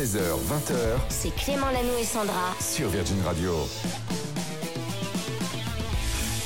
16h, 20h C'est Clément Lanoux et Sandra. sur Virgin Radio.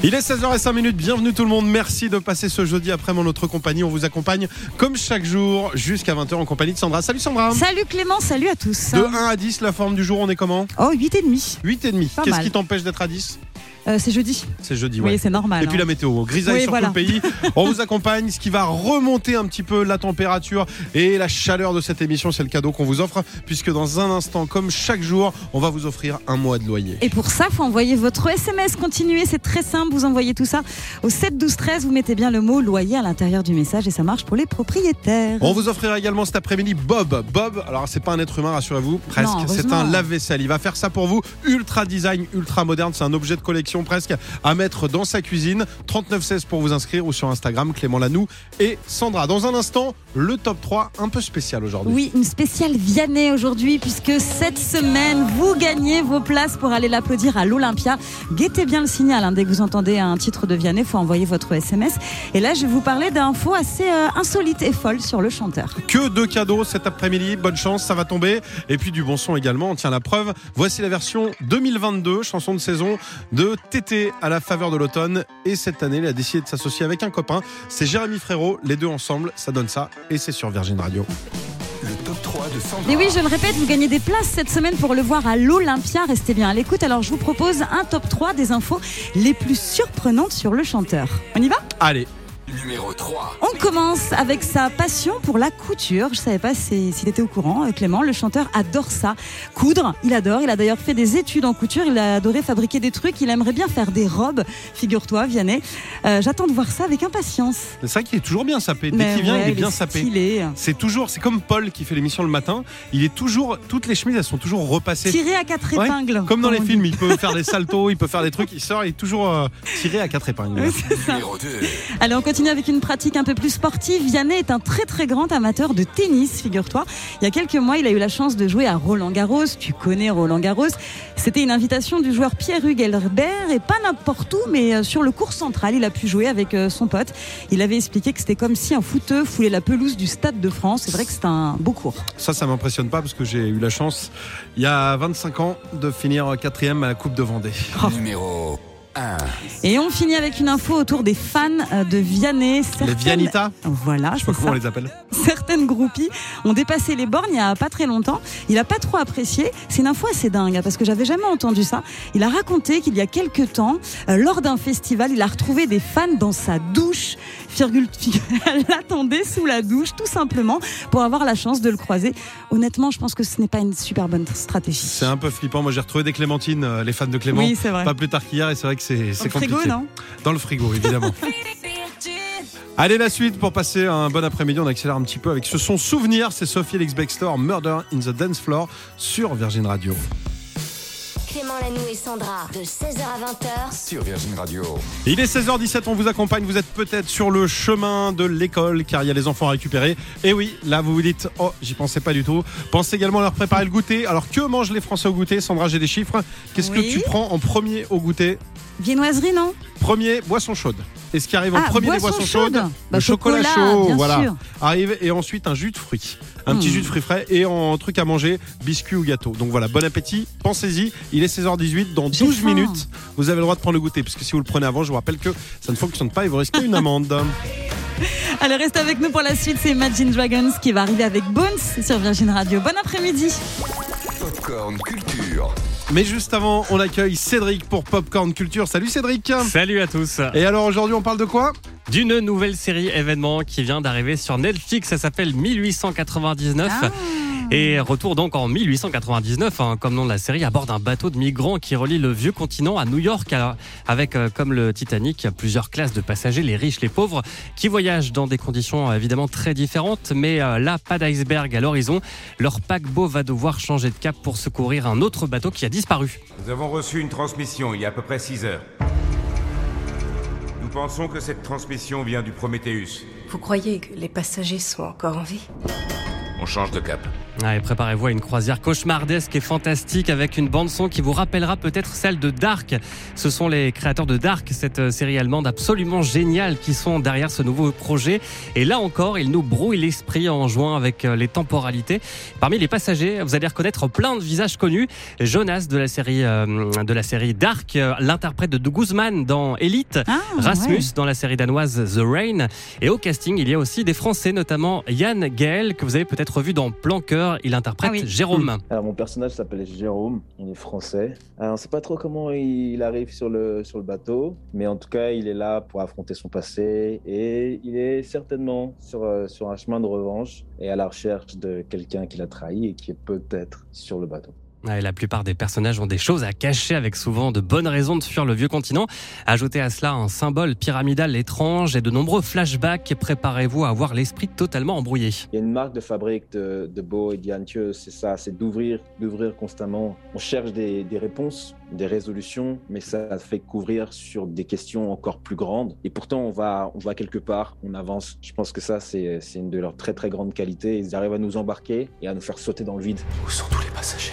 Il est 16h05 bienvenue tout le monde, merci de passer ce jeudi après en notre compagnie. On vous accompagne comme chaque jour jusqu'à 20h en compagnie de Sandra. Salut Sandra Salut Clément, salut à tous. De 1 à 10, la forme du jour, on est comment? Oh, 8 et demi. 8 et demi. Pas Qu'est-ce mal. qui t'empêche d'être à 10 Euh, c'est jeudi. C'est jeudi, ouais. Oui, c'est normal. Et puis hein. la météo, grisaille Oui, sur voilà. tout le pays. On vous accompagne, ce qui va remonter un petit peu la température et la chaleur de cette émission. C'est le cadeau qu'on vous offre, puisque dans un instant, comme chaque jour, on va vous offrir un mois de loyer. Et pour ça, faut envoyer votre SMS continuer. C'est très simple. Vous envoyez tout ça au 7 12 13. Vous mettez bien le mot loyer à l'intérieur du message et ça marche pour les propriétaires. On vous offrira également cet après-midi Bob. Bob, alors c'est pas un être humain, rassurez-vous, presque. C'est un lave-vaisselle. Il va faire ça pour vous. Ultra design, ultra moderne. C'est un objet de collection presque à mettre dans sa cuisine. 3916 pour vous inscrire ou sur Instagram, Clément Lanoux et Sandra. Dans un instant, le top 3 un peu spécial aujourd'hui. Oui, une spéciale Vianney aujourd'hui, puisque cette semaine, vous gagnez vos places pour aller l'applaudir à l'Olympia. Guettez bien le signal, hein, dès que vous entendez un titre de Vianney, faut envoyer votre SMS. Et là, je vais vous parler d'infos assez euh, insolites et folles sur le chanteur. Que de cadeaux cet après-midi. Bonne chance, ça va tomber. Et puis du bon son également. On tient la preuve. Voici la version 2022, chanson de saison de Tété à la faveur de l'automne. Et cette année, il a décidé de s'associer avec un copain. C'est Jérémy Frérot. Les deux ensemble, ça donne ça. Et c'est sur Virgin Radio. Le top 3 de Sandra. Et oui, je le répète, vous gagnez des places cette semaine pour le voir à l'Olympia. Restez bien à l'écoute. Alors, je vous propose un top 3 des infos les plus surprenantes sur le chanteur. On y va? Allez, Numéro 3. On commence avec sa passion pour la couture. Je savais pas si- s'il était au courant, euh, Clément. Le chanteur adore ça. Coudre, il adore. Il a d'ailleurs fait des études en couture. Il a adoré fabriquer des trucs. Il aimerait bien faire des robes. Figure-toi, Vianney. Euh, J'attends de voir ça avec impatience. c'est vrai qu'il est toujours bien sapé. Dès qu'il vient, ouais, il est bien sapé. C'est toujours, c'est comme Paul qui fait l'émission le matin. Il est toujours, toutes les chemises, elles sont toujours repassées. Tiré à quatre Ouais, épingles. comme dans les dit. films, il peut faire des saltos, il peut faire des trucs. Il sort, il est toujours euh, tiré à quatre épingles. Numéro 2. Allez, on continue avec une pratique un peu plus sportive. Vianney est un très très grand amateur de tennis, figure-toi. Il y a quelques mois, il a eu la chance de jouer à Roland Garros. Tu connais Roland Garros. C'était une invitation du joueur Pierre-Hugues Herbert et pas n'importe où, mais euh, sur le cours central. Il a pu jouer avec euh, son pote. Il avait expliqué que c'était comme si un footeux foulait la pelouse du Stade de France. C'est vrai que c'est un beau cours. Ça, ça m'impressionne pas parce que j'ai eu la chance, il y a 25 ans, de finir quatrième à la Coupe de Vendée. Numéro 1. Et on finit avec une info autour des fans euh, de Vianney. Les Certaines- Vianita, Voilà, je sais pas comment on les appelle. certaines groupies ont dépassé les bornes il y a pas très longtemps. Il a pas trop apprécié. C'est une info assez dingue parce que j'avais jamais entendu ça. Il a raconté qu'il y a quelques temps, euh, lors d'un festival, il a retrouvé des fans dans sa douche. Virgule, elle l'attendait sous la douche tout simplement pour avoir la chance de le croiser. Honnêtement, je pense que ce n'est pas une super bonne stratégie. C'est un peu flippant. Moi, j'ai retrouvé des clémentines, euh, les fans de Clément. Oui, c'est vrai. Pas plus tard qu'hier, et c'est vrai que c'est Dans c'est le frigo, compliqué. non Dans le frigo, évidemment. Allez, la suite pour passer un bon après-midi. On accélère un petit peu avec ce son souvenir. C'est Sophie Alex Baxter, Murder in the Dance Floor sur Virgin Radio. Clément Lanoux et Sandra. De 16h à 20h. Sur Virgin Radio. Il est 16h17, on vous accompagne. Vous êtes peut-être sur le chemin de l'école car il y a les enfants à récupérer. Et oui, là vous vous dites, oh, j'y pensais pas du tout. Pensez également à leur préparer le goûter. Alors que mangent les Français au goûter? Sandra, j'ai des chiffres. Qu'est-ce Oui. que tu prends en premier au goûter? Viennoiserie, non Premier, boisson chaude. Et ce qui arrive en Ah, premier des boisson boissons chaudes, chaude. Bah, le chocolat, chocolat, chaud, bien voilà, sûr. arrive. Et ensuite un jus de fruits. Un petit Hmm. jus de fruits frais et en truc à manger, biscuit ou gâteau. Donc voilà, bon appétit, pensez-y. Il est 16h18, dans J'ai 12 faim. minutes, vous avez le droit de prendre le goûter. Parce que si vous le prenez avant, je vous rappelle que ça ne fonctionne pas et vous risquez une amende. Allez, restez avec nous pour la suite. C'est Imagine Dragons qui va arriver avec Bones sur Virgin Radio. Bon après-midi. Popcorn Culture. Mais juste avant, on accueille Cédric pour Popcorn Culture. Salut Cédric Salut à tous. Et alors aujourd'hui, on parle de quoi? D'une nouvelle série événement qui vient d'arriver sur Netflix, ça s'appelle 1899. Ah. Et retour donc en 1899, hein, comme nom de la série, à bord d'un bateau de migrants qui relie le vieux continent à New York, alors, avec euh, comme le Titanic plusieurs classes de passagers, les riches, les pauvres, qui voyagent dans des conditions euh, évidemment très différentes, mais euh, là pas d'iceberg à l'horizon. Leur paquebot va devoir changer de cap pour secourir un autre bateau qui a disparu. Nous avons reçu une transmission il y a à peu près 6 heures. Nous pensons que cette transmission vient du Prométhéeus. Vous croyez que les passagers sont encore en vie? On change de cap. Ouais, Préparez-vous à une croisière cauchemardesque et fantastique avec une bande-son qui vous rappellera peut-être celle de Dark. Ce sont les créateurs de Dark, cette euh, série allemande absolument géniale qui sont derrière ce nouveau projet. Et là encore, ils nous brouillent l'esprit en jouant avec euh, les temporalités. Parmi les passagers, vous allez reconnaître plein de visages connus. Jonas de la série, euh, de la série Dark, l'interprète de Guzman dans Elite. Ah, Rasmus ouais. dans la série danoise The Rain. Et au casting, il y a aussi des Français, notamment Yann Gaël, que vous avez peut-être vu dans Plan Il interprète Ah oui. Jérôme. Alors mon personnage s'appelle Jérôme, il est français. Alors, on ne sait pas trop comment il arrive sur le, sur le bateau, mais en tout cas il est là pour affronter son passé et il est certainement sur, euh, sur un chemin de revanche et à la recherche de quelqu'un qui l'a trahi et qui est peut-être sur le bateau. Ouais, la plupart des personnages ont des choses à cacher avec souvent de bonnes raisons de fuir le vieux continent. Ajoutez à cela un symbole pyramidal étrange et de nombreux flashbacks. Préparez-vous à avoir l'esprit totalement embrouillé. Il y a une marque de fabrique de, de Beau et d'Ianthieu, c'est ça, c'est d'ouvrir, d'ouvrir constamment. On cherche des, des réponses, des résolutions, mais ça fait couvrir sur des questions encore plus grandes. Et pourtant, on va, on va quelque part, on avance. Je pense que ça, c'est c'est une de leurs très très grandes qualités. Ils arrivent à nous embarquer et à nous faire sauter dans le vide. Où sont tous les passagers?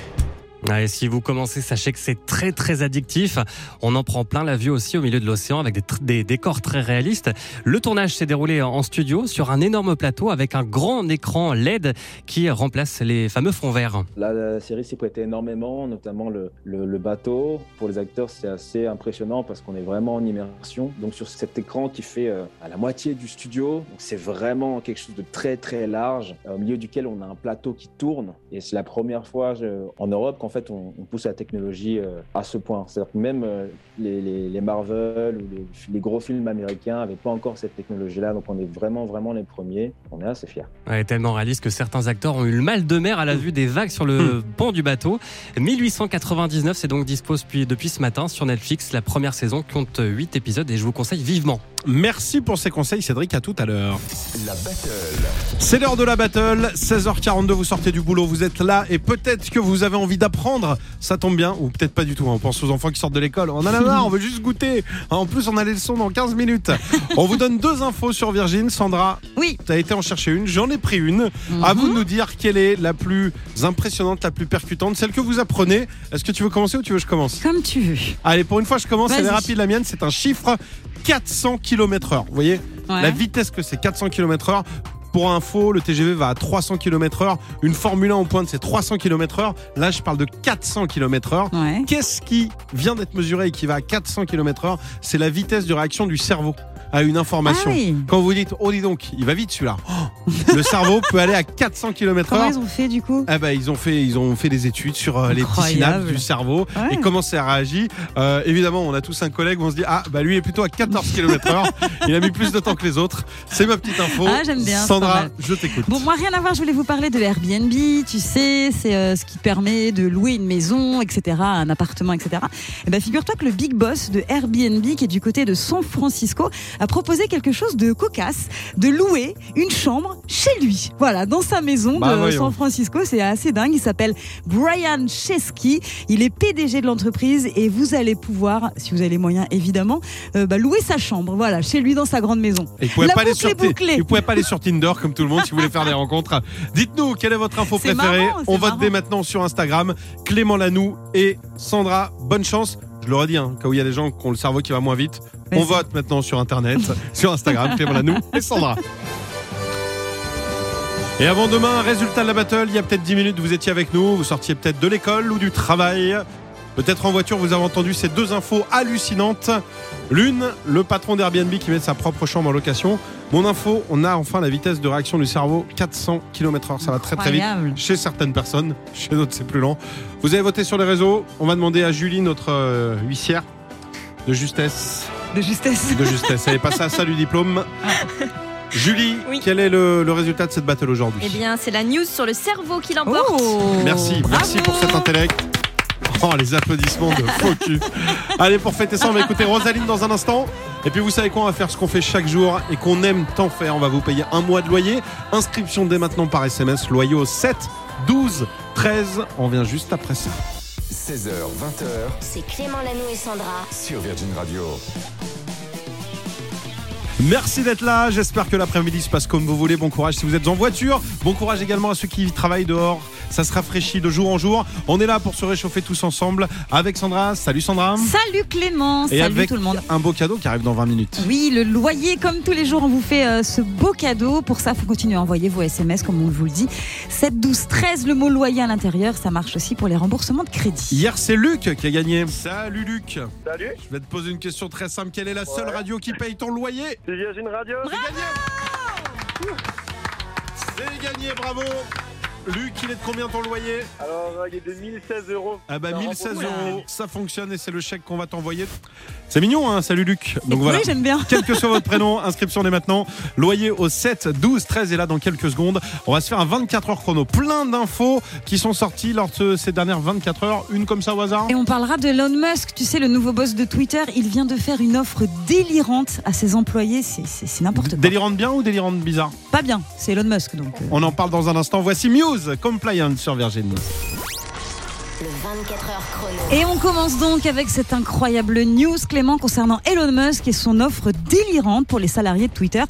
Ouais, si vous commencez, sachez que c'est très très addictif. On en prend plein la vue aussi au milieu de l'océan avec des, décors très réalistes. Le tournage s'est déroulé en studio sur un énorme plateau avec un grand écran LED qui remplace les fameux fonds verts. La, série s'y prêtait énormément, notamment le, le- bateau. Pour les acteurs, c'est assez impressionnant parce qu'on est vraiment en immersion. Donc sur cet écran qui fait euh, à la moitié du studio, c'est vraiment quelque chose de très très large, euh, au milieu duquel on a un plateau qui tourne. Et c'est la première fois en Europe qu'en fait on, on pousse la technologie euh, à ce point. C'est-à-dire que même euh, les, les- les Marvel ou les, les gros films américains n'avaient pas encore cette technologie-là. Donc on est vraiment vraiment les premiers. On est assez fiers. Ouais, tellement réaliste que certains acteurs ont eu le mal de mer à la vue des vagues sur le pont du bateau. 1899, c'est donc dispo depuis, depuis ce matin sur Netflix. La première saison compte 8 épisodes et je vous conseille vivement. Merci pour ces conseils, Cédric. À tout à l'heure. La battle. C'est l'heure de la battle. 16h42, vous sortez du boulot, vous êtes là et peut-être que vous avez envie d'apprendre. Ça tombe bien, ou peut-être pas du tout. hein. On pense aux enfants qui sortent de l'école. On en a marre, on veut juste goûter. En plus, on a les leçons dans 15 minutes. On vous donne deux infos sur Virgin. Sandra, Oui. tu as été en chercher une. J'en ai pris une. À vous de nous dire quelle est la plus impressionnante, la plus percutante, celle que vous apprenez. Est-ce que tu veux commencer ou tu veux que je commence? Comme tu veux. Allez, pour une fois, je commence. Elle est rapide, la mienne. C'est un chiffre 400 km heure. Vous voyez Ouais. la vitesse que c'est 400 km heure. Pour info, le TGV va à 300 km heure. Une Formule 1 en pointe, c'est 300 km heure. Là, je parle de 400 km heure. Ouais. Qu'est-ce qui vient d'être mesuré et qui va à 400 km heure? C'est la vitesse de réaction du cerveau à une information. Ah oui. Quand vous dites, oh dis donc, il va vite celui-là. Oh, le cerveau peut aller à 400 km Comment ils ont fait du coup Ah bah, ils ont fait ils ont fait des études sur euh, les petits synapses du cerveau Ouais. et comment ça réagit. Euh, évidemment, on a tous un collègue où on se dit ah bah lui est plutôt à 14 km/h. il a mis plus de temps que les autres. C'est ma petite info. Ah, j'aime bien, Sandra, je t'écoute. Bon, moi, rien à voir, je voulais vous parler de Airbnb, tu sais, c'est euh, ce qui permet de louer une maison, etc., un appartement, etc. Et ben, figure-toi que le big boss de Airbnb, qui est du côté de San Francisco, a proposé quelque chose de cocasse, de louer une chambre chez lui. Voilà, dans sa maison Bah, de voyons. San Francisco, c'est assez dingue. Il s'appelle Brian Chesky, il est PDG de l'entreprise et vous allez pouvoir, si vous avez les moyens évidemment, euh, bah, louer sa chambre, voilà, chez lui dans sa grande maison. Et vous pouvez pas aller sur est bouclée. vous pouvez pas aller sur Tinder comme tout le monde si vous voulez faire des rencontres. Dites-nous quelle est votre info C'est préférée? marrant, On vote marrant. dès maintenant sur Instagram. Clément Lanoux et Sandra. Bonne chance. Je l'aurais dit, hein, quand il y a des gens qui ont le cerveau qui va moins vite. On vote maintenant sur Internet, sur Instagram, Clément Lanoux et Sandra. Et avant demain, résultat de la battle, il y a peut-être 10 minutes, vous étiez avec nous, vous sortiez peut-être de l'école ou du travail. Peut-être en voiture, vous avez entendu ces deux infos hallucinantes. L'une, le patron d'Airbnb qui met sa propre chambre en location. Mon info, on a enfin la vitesse de réaction du cerveau, 400 km/h. Ça va très très vite Incroyable. chez certaines personnes, chez d'autres c'est plus lent. Vous avez voté sur les réseaux. On va demander à Julie, notre euh, huissière de justesse. De justesse. De justesse. Elle est passée à ça du diplôme. Julie, Oui. quel est le, le résultat de cette battle aujourd'hui? Eh bien, c'est la news sur le cerveau qui l'emporte. Oh Merci, merci Bravo. pour cet intellect. Oh, les applaudissements de faux cul. Allez, pour fêter ça, on va écouter Rosaline dans un instant. Et puis, vous savez quoi On va faire ce qu'on fait chaque jour et qu'on aime tant faire. On va vous payer un mois de loyer. Inscription dès maintenant par SMS, loyer au 7 12 13. On vient juste après ça. 16h, 20h C'est Clément Lanoux et Sandra. sur Virgin Radio. Merci d'être là. J'espère que l'après-midi se passe comme vous voulez. Bon courage si vous êtes en voiture. Bon courage également à ceux qui travaillent dehors. Ça se rafraîchit de jour en jour. On est là pour se réchauffer tous ensemble avec Sandra. Salut Sandra. Salut Clément, Et salut avec tout le monde. un beau cadeau qui arrive dans 20 minutes. Oui, le loyer, comme tous les jours, on vous fait euh, ce beau cadeau. Pour ça, il faut continuer à envoyer vos SMS, comme on vous le dit. 7, 12, 13, le mot loyer à l'intérieur. Ça marche aussi pour les remboursements de crédit. Hier, c'est Luc qui a gagné. Salut Luc. Salut, Je vais te poser une question très simple. Quelle est la seule radio qui paye ton loyer c'est Virgin Radio. C'est gagné. C'est gagné, bravo. Luc, il est de combien ton loyer Alors, euh, il est de 1016 euros. Ah bah Ça 1016 rembourse. euros, ça fonctionne et c'est le chèque qu'on va t'envoyer. C'est mignon, hein Salut Luc. Donc Et voilà. Oui, j'aime bien. Quel que soit votre prénom, inscription dès maintenant. Loyer au 7, 12, 13 et là dans quelques secondes. On va se faire un 24 heures chrono. Plein d'infos qui sont sorties lors de ces dernières 24 heures. Une comme ça au hasard Et on parlera de Elon Musk, tu sais, le nouveau boss de Twitter. Il vient de faire une offre délirante à ses employés. C'est n'importe quoi. Délirante bien ou délirante bizarre Pas bien, c'est Elon Musk donc. euh. On en parle dans un instant. Voici Muse, Compliant sur Virgin. Le 24 heures chrono. Et on commence donc avec cette incroyable news, Clément, concernant Elon Musk et son offre délirante pour les salariés de Twitter.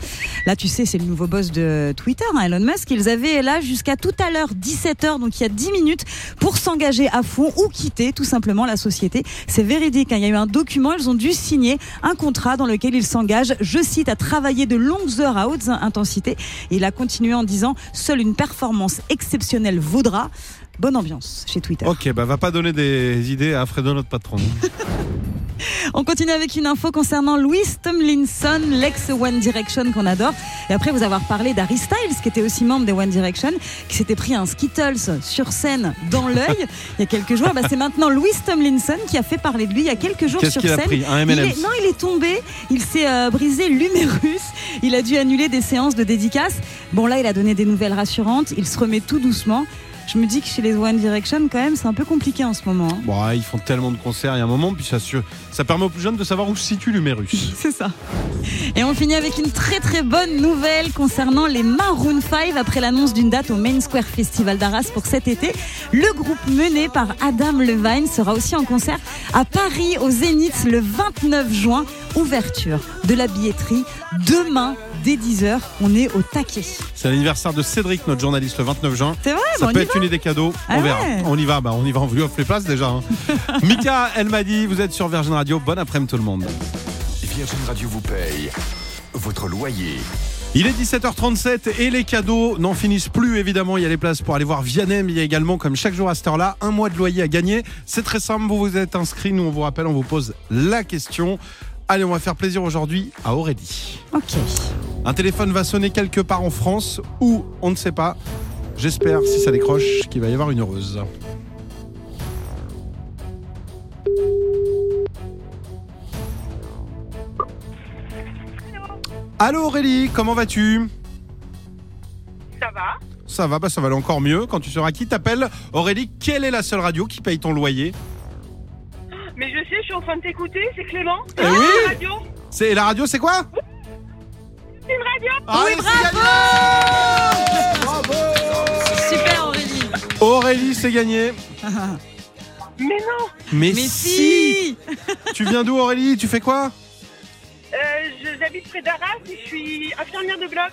Là, tu sais, c'est le nouveau boss de Twitter, hein, Elon Musk. Ils avaient là jusqu'à tout à l'heure, 17h, donc il y a 10 minutes, pour s'engager à fond ou quitter tout simplement la société. C'est véridique, hein. il y a eu un document, ils ont dû signer un contrat dans lequel ils s'engagent, je cite, à travailler de longues heures à haute intensité. Il a continué en disant, seule une performance exceptionnelle vaudra. Bonne ambiance chez Twitter. Ok, bah va pas donner des idées à Fredo, notre patron. On continue avec une info concernant Louis Tomlinson, l'ex One Direction qu'on adore. Et après vous avoir parlé d'Harry Styles, qui était aussi membre des One Direction, qui s'était pris un Skittles sur scène dans l'œil il y a quelques jours. Bah, c'est maintenant Louis Tomlinson qui a fait parler de lui il y a quelques jours Qu'est-ce sur qu'il a scène. pris Un Il est- non, il est tombé, il s'est euh, brisé l'humérus, il a dû annuler des séances de dédicaces. Bon là, il a donné des nouvelles rassurantes, il se remet tout doucement. Je me dis que chez les One Direction, quand même, c'est un peu compliqué en ce moment. hein. Bon, ouais, ils font tellement de concerts, il y a un moment, puis ça, ça permet aux plus jeunes de savoir où se situe l'humérus. C'est ça. Et on finit avec une très très bonne nouvelle concernant les Maroon 5 après l'annonce d'une date au Main Square Festival d'Arras pour cet été. Le groupe mené par Adam Levine sera aussi en concert à Paris au Zénith le 29 juin. Ouverture de la billetterie demain dès 10h. On est au taquet. C'est l'anniversaire de Cédric, notre journaliste, le 29 juin. C'est vrai, Ça on peut être une idée cadeau, on Ah verra. ouais. On y va, bah on y va, on lui offre les places déjà. hein. Mika, elle m'a dit, vous êtes sur Virgin Radio, bon après-midi tout le monde. Virgin Radio vous paye votre loyer. Il est 17h37 et les cadeaux n'en finissent plus évidemment. Il y a les places pour aller voir Vianney, mais il y a également, comme chaque jour à cette heure-là, un mois de loyer à gagner. C'est très simple, vous vous êtes inscrit, nous on vous rappelle, on vous pose la question. Allez, on va faire plaisir aujourd'hui à Aurélie. Ok. Un téléphone va sonner quelque part en France ou on ne sait pas. J'espère, si ça décroche, qu'il va y avoir une heureuse. Allô Aurélie, comment vas-tu? Ça va? Ça va, bah ça va aller encore mieux. Quand tu seras qui t'appelle Aurélie, quelle est la seule radio qui paye ton loyer? Mais je sais, je suis en train de t'écouter, c'est Clément. Eh oui Radio C'est la radio, c'est quoi? C'est une radio Allez, c'est gagné Super Aurélie. Aurélie, c'est gagné. Mais non Mais, Mais si si Tu viens d'où Aurélie? Tu fais quoi? Euh, je- J'habite près d'Arras et je suis infirmière de bloc.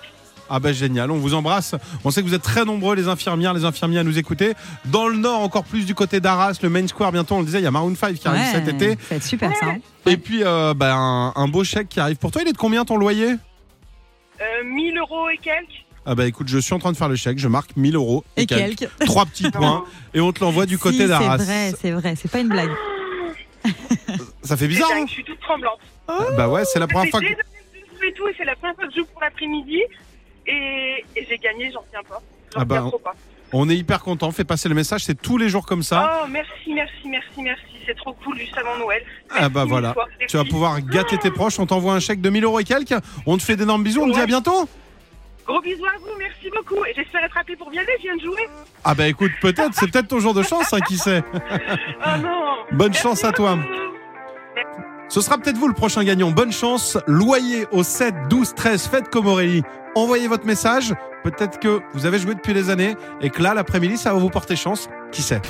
Ah bah génial, on vous embrasse. On sait que vous êtes très nombreux les infirmières, les infirmiers à nous écouter. Dans le nord, encore plus du côté d'Arras, le Main Square, bientôt on le disait, il y a Maroon 5 qui arrive Ouais, cet été. Ça va être super ça. hein. Et puis euh, bah, un, un beau chèque qui arrive pour toi. Il est de combien ton loyer? Euh, 1000 euros et quelques. Ah bah écoute, je suis en train de faire le chèque, je marque 1000 euros Et quelques. Trois petits points et on te l'envoie du côté Si, d'Arras. C'est vrai, c'est vrai, c'est pas une blague. Ça fait bizarre dingue, hein je suis toute tremblante. Bah ouais, c'est la première fois que... tout, et c'est la première fois que je joue pour l'après-midi. Et, et j'ai gagné, j'en tiens pas. J'en Ah bah, tiens trop pas. On est hyper content, fais passer le message, c'est tous les jours comme ça. Oh, merci, merci, merci, merci. C'est trop cool juste avant Noël. Ah bah voilà, fois. tu vas pouvoir gâter tes proches, on t'envoie un chèque de 1000 euros et quelques, on te fait d'énormes bisous, on te dit à bientôt Gros bisous à vous, merci beaucoup. Et j'espère être appelé pour Vianney, je viens de jouer. Ah bah écoute, peut-être, c'est peut-être ton jour de chance, hein, qui sait Oh non Bonne Merci chance à toi. beaucoup. Ce sera peut-être vous le prochain gagnant, bonne chance, loyer au 7, 12, 13, faites comme Aurélie, envoyez votre message, peut-être que vous avez joué depuis des années et que là, l'après-midi, ça va vous porter chance, qui sait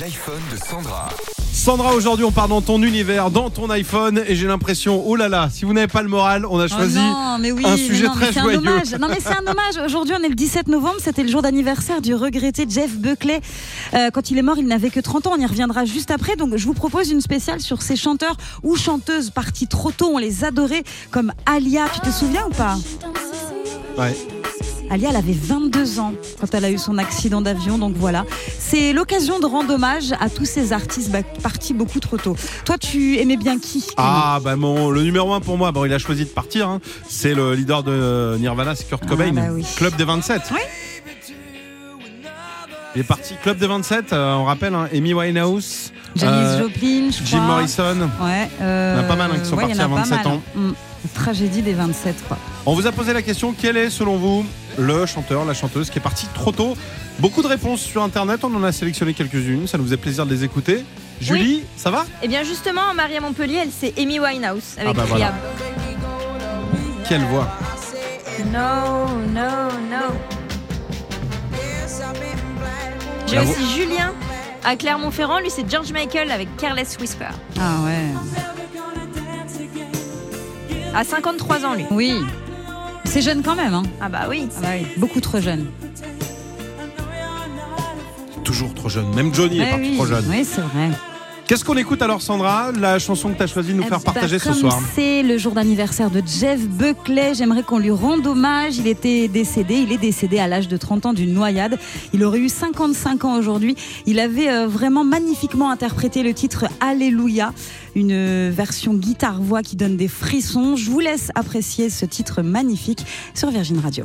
L'iPhone de Sandra. Sandra, aujourd'hui, on part dans ton univers, dans ton iPhone, et j'ai l'impression, oh là là, si vous n'avez pas le moral, on a Oh choisi non, mais oui, un mais sujet non, mais très c'est un joyeux. hommage. Non, mais c'est un hommage. Aujourd'hui, on est le 17 novembre. C'était le jour d'anniversaire du regretté Jeff Buckley. Euh, quand il est mort, il n'avait que 30 ans. On y reviendra juste après. Donc, je vous propose une spéciale sur ces chanteurs ou chanteuses partis trop tôt. On les adorait, comme Alia. Tu te souviens ou pas? Ouais. Alia, elle avait 22 ans quand elle a eu son accident d'avion, donc voilà. C'est l'occasion de rendre hommage à tous ces artistes bah, partis beaucoup trop tôt. Toi, tu aimais bien qui Ah, bah mon, le numéro un pour moi, bon, il a choisi de partir, hein. c'est le leader de Nirvana, c'est Kurt Cobain, bah oui. Club des 27. Oui. Il est parti, Club des 27, euh, on rappelle, hein, Amy Winehouse, Janis euh, Joplin, je Jim crois. Morrison. Ouais, euh, Il y en a pas mal, hein, qui sont ouais, partis à pas 27 mal. ans. Mm. Tragédie des 27, quoi. On vous a posé la question, quel est selon vous le chanteur, la chanteuse qui est parti trop tôt Beaucoup de réponses sur internet, on en a sélectionné quelques-unes, ça nous faisait plaisir de les écouter. Julie, ça va Eh bien justement, Marie à Montpellier, elle c'est Amy Winehouse avec Ah bah voilà. Quelle voix No, no, no. J'ai aussi Julien à Clermont-Ferrand, lui c'est George Michael avec Careless Whisper. Ah ouais. À 53 ans lui. Oui. C'est jeune quand même, hein. Ah bah oui. Ah bah oui. Beaucoup trop jeune. Toujours trop jeune, même Johnny est Eh parti oui. trop jeune. Oui, c'est vrai. Qu'est-ce qu'on écoute alors Sandra La chanson que tu as choisi de nous Eh faire bah, partager ce soir C'est le jour d'anniversaire de Jeff Buckley. J'aimerais qu'on lui rende hommage. Il était décédé. Il est décédé à l'âge de 30 ans d'une noyade. Il aurait eu 55 ans aujourd'hui. Il avait euh, vraiment magnifiquement interprété le titre Alléluia, une version guitare-voix qui donne des frissons. Je vous laisse apprécier ce titre magnifique sur Virgin Radio.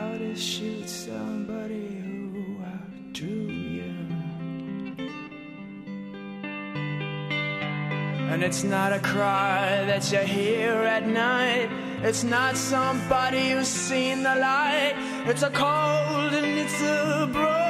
how to shoot somebody who outdrew you. And it's not a cry that you hear at night. It's not somebody who's seen the light. It's a cold and it's a broken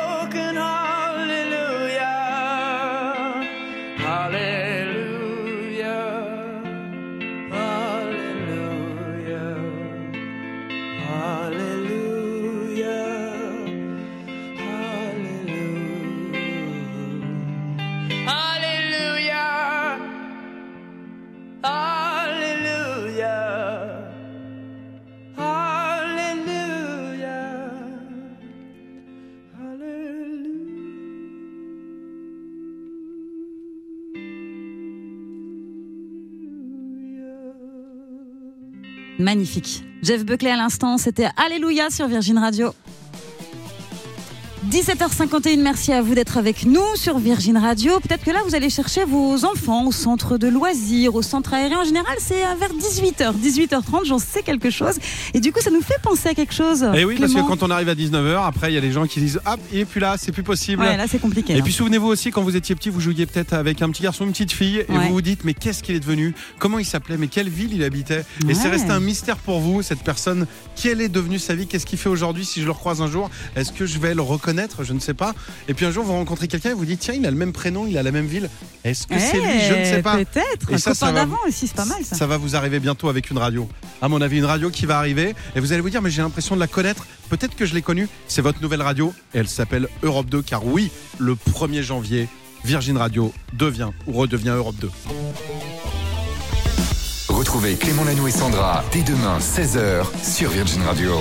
Magnifique. Jeff Buckley à l'instant, c'était Alléluia sur Virgin Radio. 17h51, merci à vous d'être avec nous sur Virgin Radio. Peut-être que là, vous allez chercher vos enfants au centre de loisirs, au centre aérien. En général, c'est vers 18h, 18h30, j'en sais quelque chose. Et du coup, ça nous fait penser à quelque chose. Et Eh oui, parce que quand on arrive à 19h, après, il y a les gens qui disent Hop, il est plus là, c'est plus possible. Ouais, là, c'est compliqué. Et hein. puis souvenez-vous aussi, quand vous étiez petit, vous jouiez peut-être avec un petit garçon, une petite fille, et Ouais. vous vous dites, mais qu'est-ce qu'il est devenu? Comment il s'appelait? Mais quelle ville il habitait? Et c'est resté un mystère pour vous, cette personne. Quelle est devenue sa vie? Qu'est-ce qu'il fait aujourd'hui Si je le recroise un jour, est-ce que je vais le reconnaître? Je ne sais pas. Et puis un jour, vous rencontrez quelqu'un et vous dites, tiens, il a le même prénom, il a la même ville. Est-ce que c'est lui? Je ne sais pas. Peut-être. Et Un ça, d'avant aussi, c'est pas mal ça. Ça va vous arriver bientôt avec une radio. À mon avis, une radio qui va arriver. Et vous allez vous dire, mais j'ai l'impression de la connaître. Peut-être que je l'ai connue. C'est votre nouvelle radio. Et elle s'appelle Europe 2. Car oui, le 1er janvier, Virgin Radio devient ou redevient Europe 2. Retrouvez Clément Lanoux et Sandra dès demain 16h sur Virgin Radio.